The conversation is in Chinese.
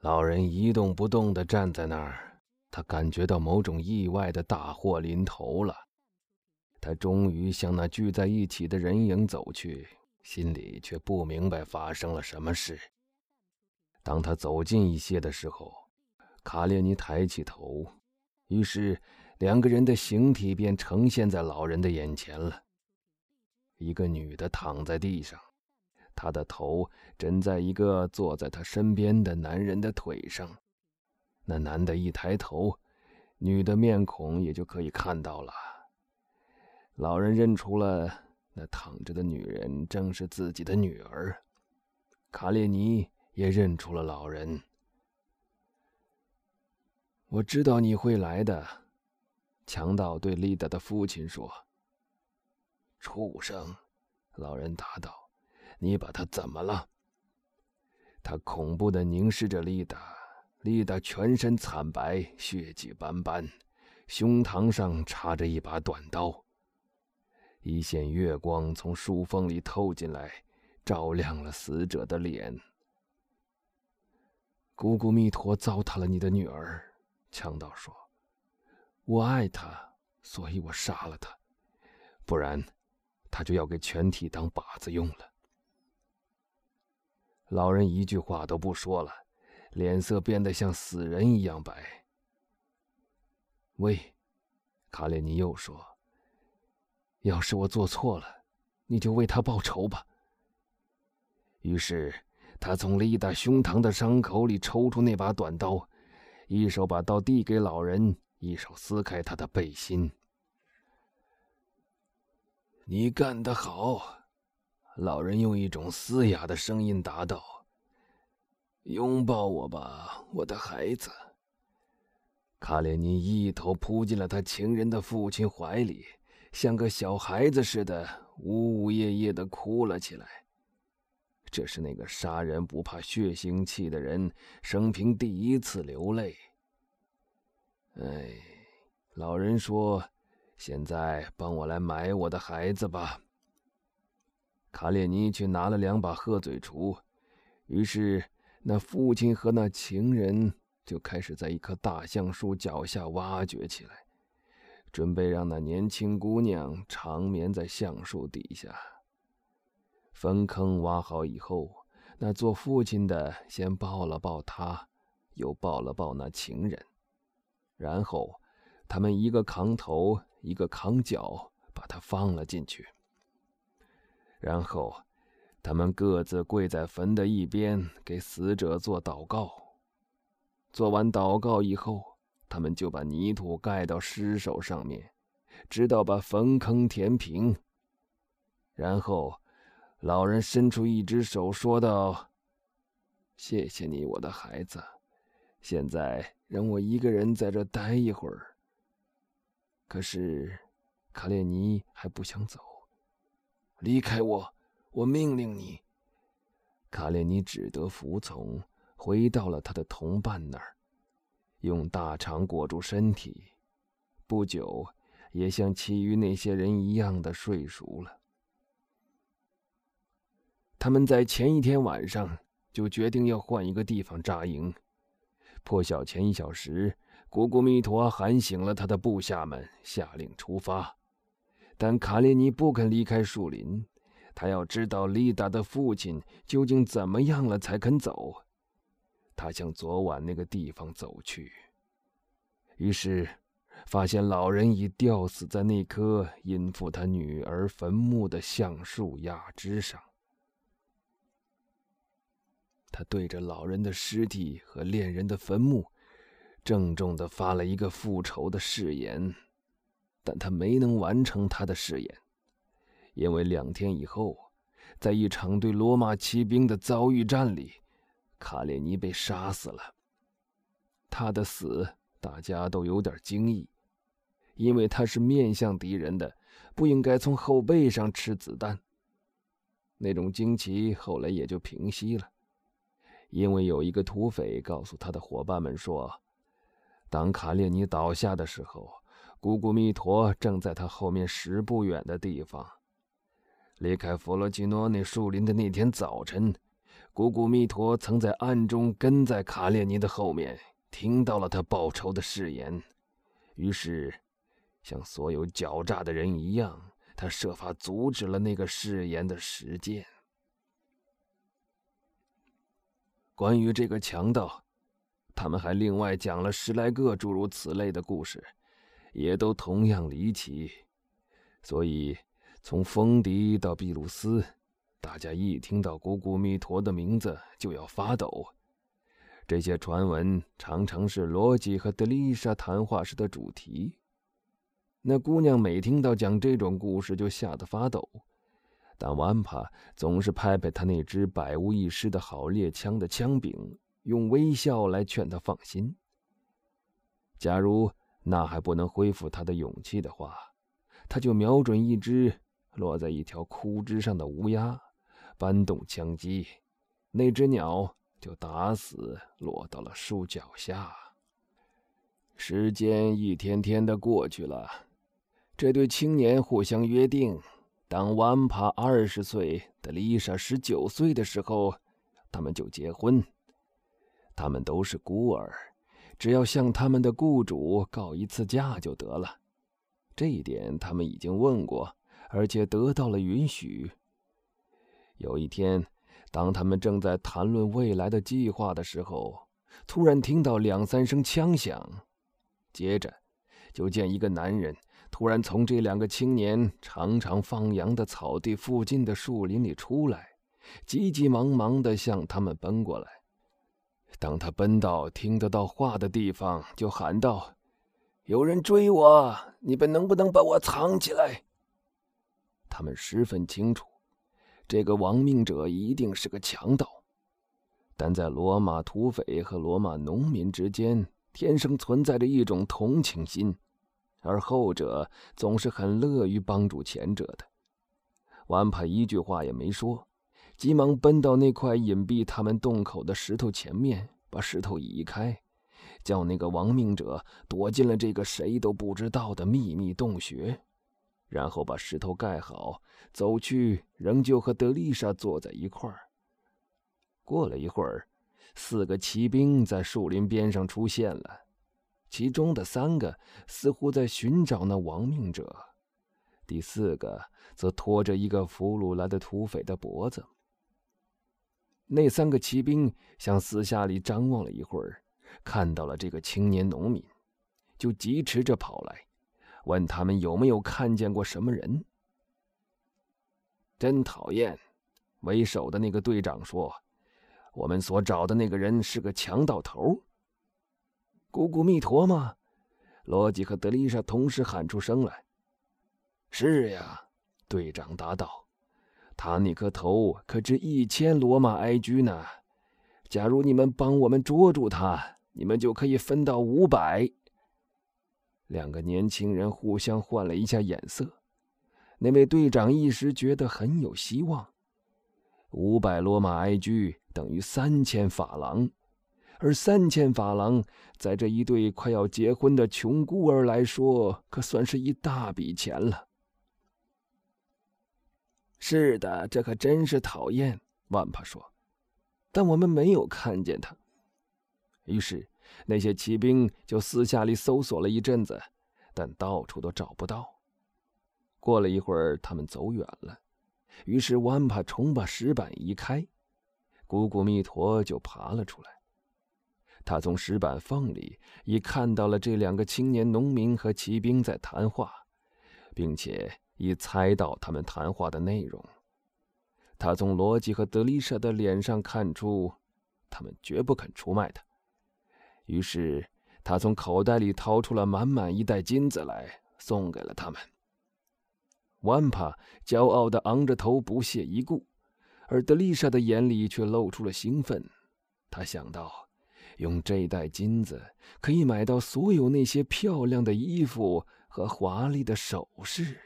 老人一动不动地站在那儿，他感觉到某种意外的大祸临头了。他终于向那聚在一起的人影走去，心里却不明白发生了什么事。当他走近一些的时候，卡列尼抬起头，于是两个人的形体便呈现在老人的眼前了。一个女的躺在地上。他的头枕在一个坐在他身边的男人的腿上，那男的一抬头，女的面孔也就可以看到了。老人认出了那躺着的女人正是自己的女儿，卡列尼也认出了老人。我知道你会来的，强盗对丽达的父亲说。畜生，老人答道。你把他怎么了？他恐怖的凝视着丽达，丽达全身惨白，血迹斑斑，胸膛上插着一把短刀。一线月光从树缝里透进来，照亮了死者的脸。姑姑弥陀糟蹋了你的女儿，强盗说：“我爱她，所以我杀了她，不然，她就要给全体当靶子用了。”老人一句话都不说了，脸色变得像死人一样白。喂，卡列尼又说：“要是我做错了，你就为他报仇吧。”于是他从丽达胸膛的伤口里抽出那把短刀，一手把刀递给老人，一手撕开他的背心。“你干得好！”老人用一种嘶哑的声音答道：“拥抱我吧，我的孩子。”卡列尼一头扑进了他情人的父亲怀里，像个小孩子似的呜呜咽咽地哭了起来。这是那个杀人不怕血腥气的人生平第一次流泪。哎，老人说：“现在帮我来埋我的孩子吧。”卡列尼去拿了两把鹤嘴锄，于是那父亲和那情人就开始在一棵大橡树脚下挖掘起来，准备让那年轻姑娘长眠在橡树底下。坟坑挖好以后，那做父亲的先抱了抱她，又抱了抱那情人，然后他们一个扛头，一个扛脚，把他放了进去。然后，他们各自跪在坟的一边，给死者做祷告。做完祷告以后，他们就把泥土盖到尸首上面，直到把坟坑填平。然后，老人伸出一只手，说道：“谢谢你，我的孩子。现在让我一个人在这待一会儿。”可是，卡列尼还不想走。离开我！我命令你。卡列尼只得服从，回到了他的同伴那儿，用大肠裹住身体。不久，也像其余那些人一样的睡熟了。他们在前一天晚上就决定要换一个地方扎营。破晓前一小时，古古弥陀喊醒了他的部下们，下令出发。但卡列尼不肯离开树林，他要知道丽达的父亲究竟怎么样了才肯走。他向昨晚那个地方走去，于是发现老人已吊死在那棵阴附他女儿坟墓的橡树桠枝上。他对着老人的尸体和恋人的坟墓，郑重地发了一个复仇的誓言。但他没能完成他的誓言，因为两天以后，在一场对罗马骑兵的遭遇战里，卡列尼被杀死了。他的死大家都有点惊异，因为他是面向敌人的，不应该从后背上吃子弹。那种惊奇后来也就平息了，因为有一个土匪告诉他的伙伴们说，当卡列尼倒下的时候。姑姑弥陀正在他后面十步远的地方。离开弗罗基诺那树林的那天早晨，古古弥陀曾在暗中跟在卡列尼的后面，听到了他报仇的誓言，于是，像所有狡诈的人一样，他设法阻止了那个誓言的实践。关于这个强盗，他们还另外讲了十来个诸如此类的故事，也都同样离奇，所以从风笛到秘鲁斯。大家一听到古古弥陀的名字就要发抖。这些传闻常常是罗辑和德丽莎谈话时的主题。那姑娘每听到讲这种故事就吓得发抖，但万帕总是拍拍他那只百无一失的好猎枪的枪柄，用微笑来劝他放心。假如那还不能恢复他的勇气的话，他就瞄准一只落在一条枯枝上的乌鸦。搬动枪机，那只鸟就打死落到了树脚下。时间一天天的过去了，这对青年互相约定：当万帕二十岁的丽莎十九岁的时候，他们就结婚。他们都是孤儿，只要向他们的雇主告一次假就得了。这一点他们已经问过，而且得到了允许。有一天，当他们正在谈论未来的计划的时候，突然听到两三声枪响，接着就见一个男人突然从这两个青年常常放羊的草地附近的树林里出来，急急忙忙地向他们奔过来。当他奔到听得到话的地方，就喊道：“有人追我，你们能不能把我藏起来？”他们十分清楚。这个亡命者一定是个强盗，但在罗马土匪和罗马农民之间，天生存在着一种同情心，而后者总是很乐于帮助前者的。万帕一句话也没说，急忙奔到那块隐蔽他们洞口的石头前面，把石头移开，叫那个亡命者躲进了这个谁都不知道的秘密洞穴。然后把石头盖好，走去，仍旧和德丽莎坐在一块儿。过了一会儿，四个骑兵在树林边上出现了，其中的三个似乎在寻找那亡命者，第四个则拖着一个俘虏来的土匪的脖子。那三个骑兵向四下里张望了一会儿，看到了这个青年农民，就疾驰着跑来。问他们有没有看见过什么人？真讨厌！为首的那个队长说：“我们所找的那个人是个强盗头。”古古密陀吗？罗辑和德丽莎同时喊出声来。“是呀。”队长答道，“他那颗头可值一千罗马埃居呢。假如你们帮我们捉住他，你们就可以分到五百。”两个年轻人互相换了一下眼色，那位队长一时觉得很有希望。五百罗马埃居等于三千法郎，而三千法郎在这一对快要结婚的穷孤儿来说，可算是一大笔钱了。是的，这可真是讨厌，万帕说。但我们没有看见他。于是。那些骑兵就私下里搜索了一阵子，但到处都找不到。过了一会儿，他们走远了，于是万帕重把石板移开，古古弥陀就爬了出来。他从石板缝里已看到了这两个青年农民和骑兵在谈话，并且已猜到他们谈话的内容。他从罗辑和德丽莎的脸上看出，他们绝不肯出卖他。于是，他从口袋里掏出了满满一袋金子来，送给了他们。万帕骄傲地昂着头，不屑一顾，而德丽莎的眼里却露出了兴奋。他想到，用这袋金子可以买到所有那些漂亮的衣服和华丽的首饰。